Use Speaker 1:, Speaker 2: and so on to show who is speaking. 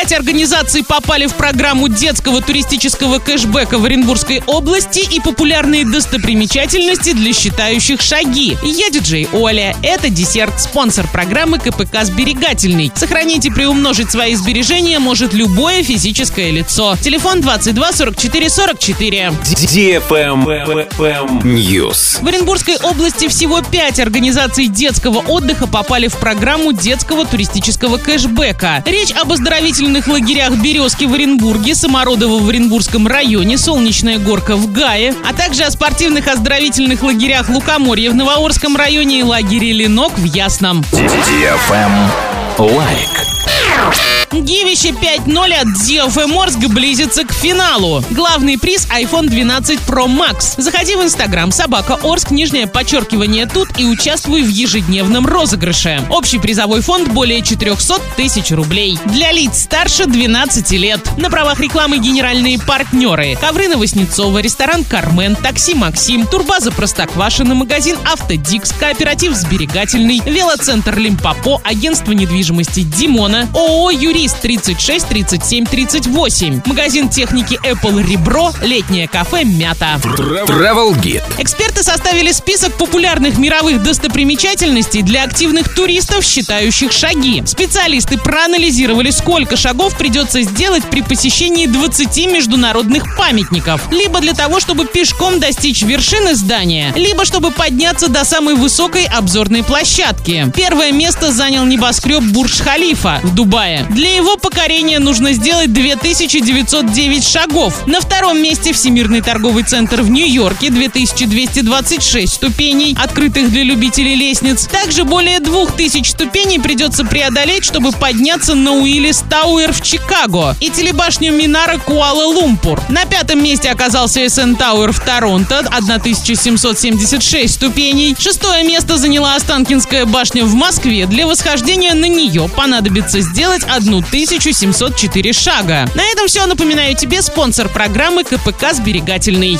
Speaker 1: Пять организаций попали в программу детского туристического кэшбэка в Оренбургской области и популярные достопримечательности для считающих шаги. Я диджей Оля. Это десерт, спонсор программы КПК «Сберегательный». Сохранить и приумножить свои сбережения может любое физическое лицо. Телефон 22 44 44.
Speaker 2: News.
Speaker 1: В Оренбургской области всего пять организаций детского отдыха попали в программу детского туристического кэшбэка. Речь об оздоровительных лагерях «Березки» в Оренбурге, «Самородово» в Оренбургском районе, «Солнечная горка» в Гае, а также о спортивных оздоровительных лагерях «Лукоморье» в Новоорском районе и лагере «Ленок» в Ясном.
Speaker 2: Лайк.
Speaker 1: Гивище 5.0 от DFM Орск близится к финалу. Главный приз iPhone 12 Pro Max. Заходи в Инстаграм собака Орск, нижнее подчеркивание тут и участвуй в ежедневном розыгрыше. Общий призовой фонд более 400 тысяч рублей. Для лиц старше 12 лет. На правах рекламы генеральные партнеры. Ковры Новоснецова, ресторан Кармен, такси Максим, турбаза Простоквашино, магазин Автодикс, кооператив Сберегательный, велоцентр Лимпопо, агентство недвижимости Димона, ООО Юрист 36 37 38, магазин техники Apple Ребро, летнее кафе Мята.
Speaker 2: Travel Guide.
Speaker 1: Эксперты составили список популярных мировых достопримечательностей для активных туристов, считающих шаги. Специалисты проанализировали, сколько шагов придется сделать при посещении 20 международных памятников. Либо для того, чтобы пешком достичь вершины здания, либо чтобы подняться до самой высокой обзорной площадки. Первое место занял небоскреб Бурдж-Халифа в Дубае. Для его покорения нужно сделать 2909 шагов. На втором месте Всемирный торговый центр в Нью-Йорке 2226 ступеней, открытых для любителей лестниц. Также более 2000 ступеней придется преодолеть, чтобы подняться на Уиллис Тауэр в Чикаго и телебашню Минара Куала-Лумпур. На пятом месте оказался Си-Эн Тауэр в Торонто 1776 ступеней. Шестое место заняла Останкинская башня в Москве. Для восхождения на нее понадобится сделать 1704 шага. На этом все. Напоминаю тебе спонсор программы КПК «Сберегательный».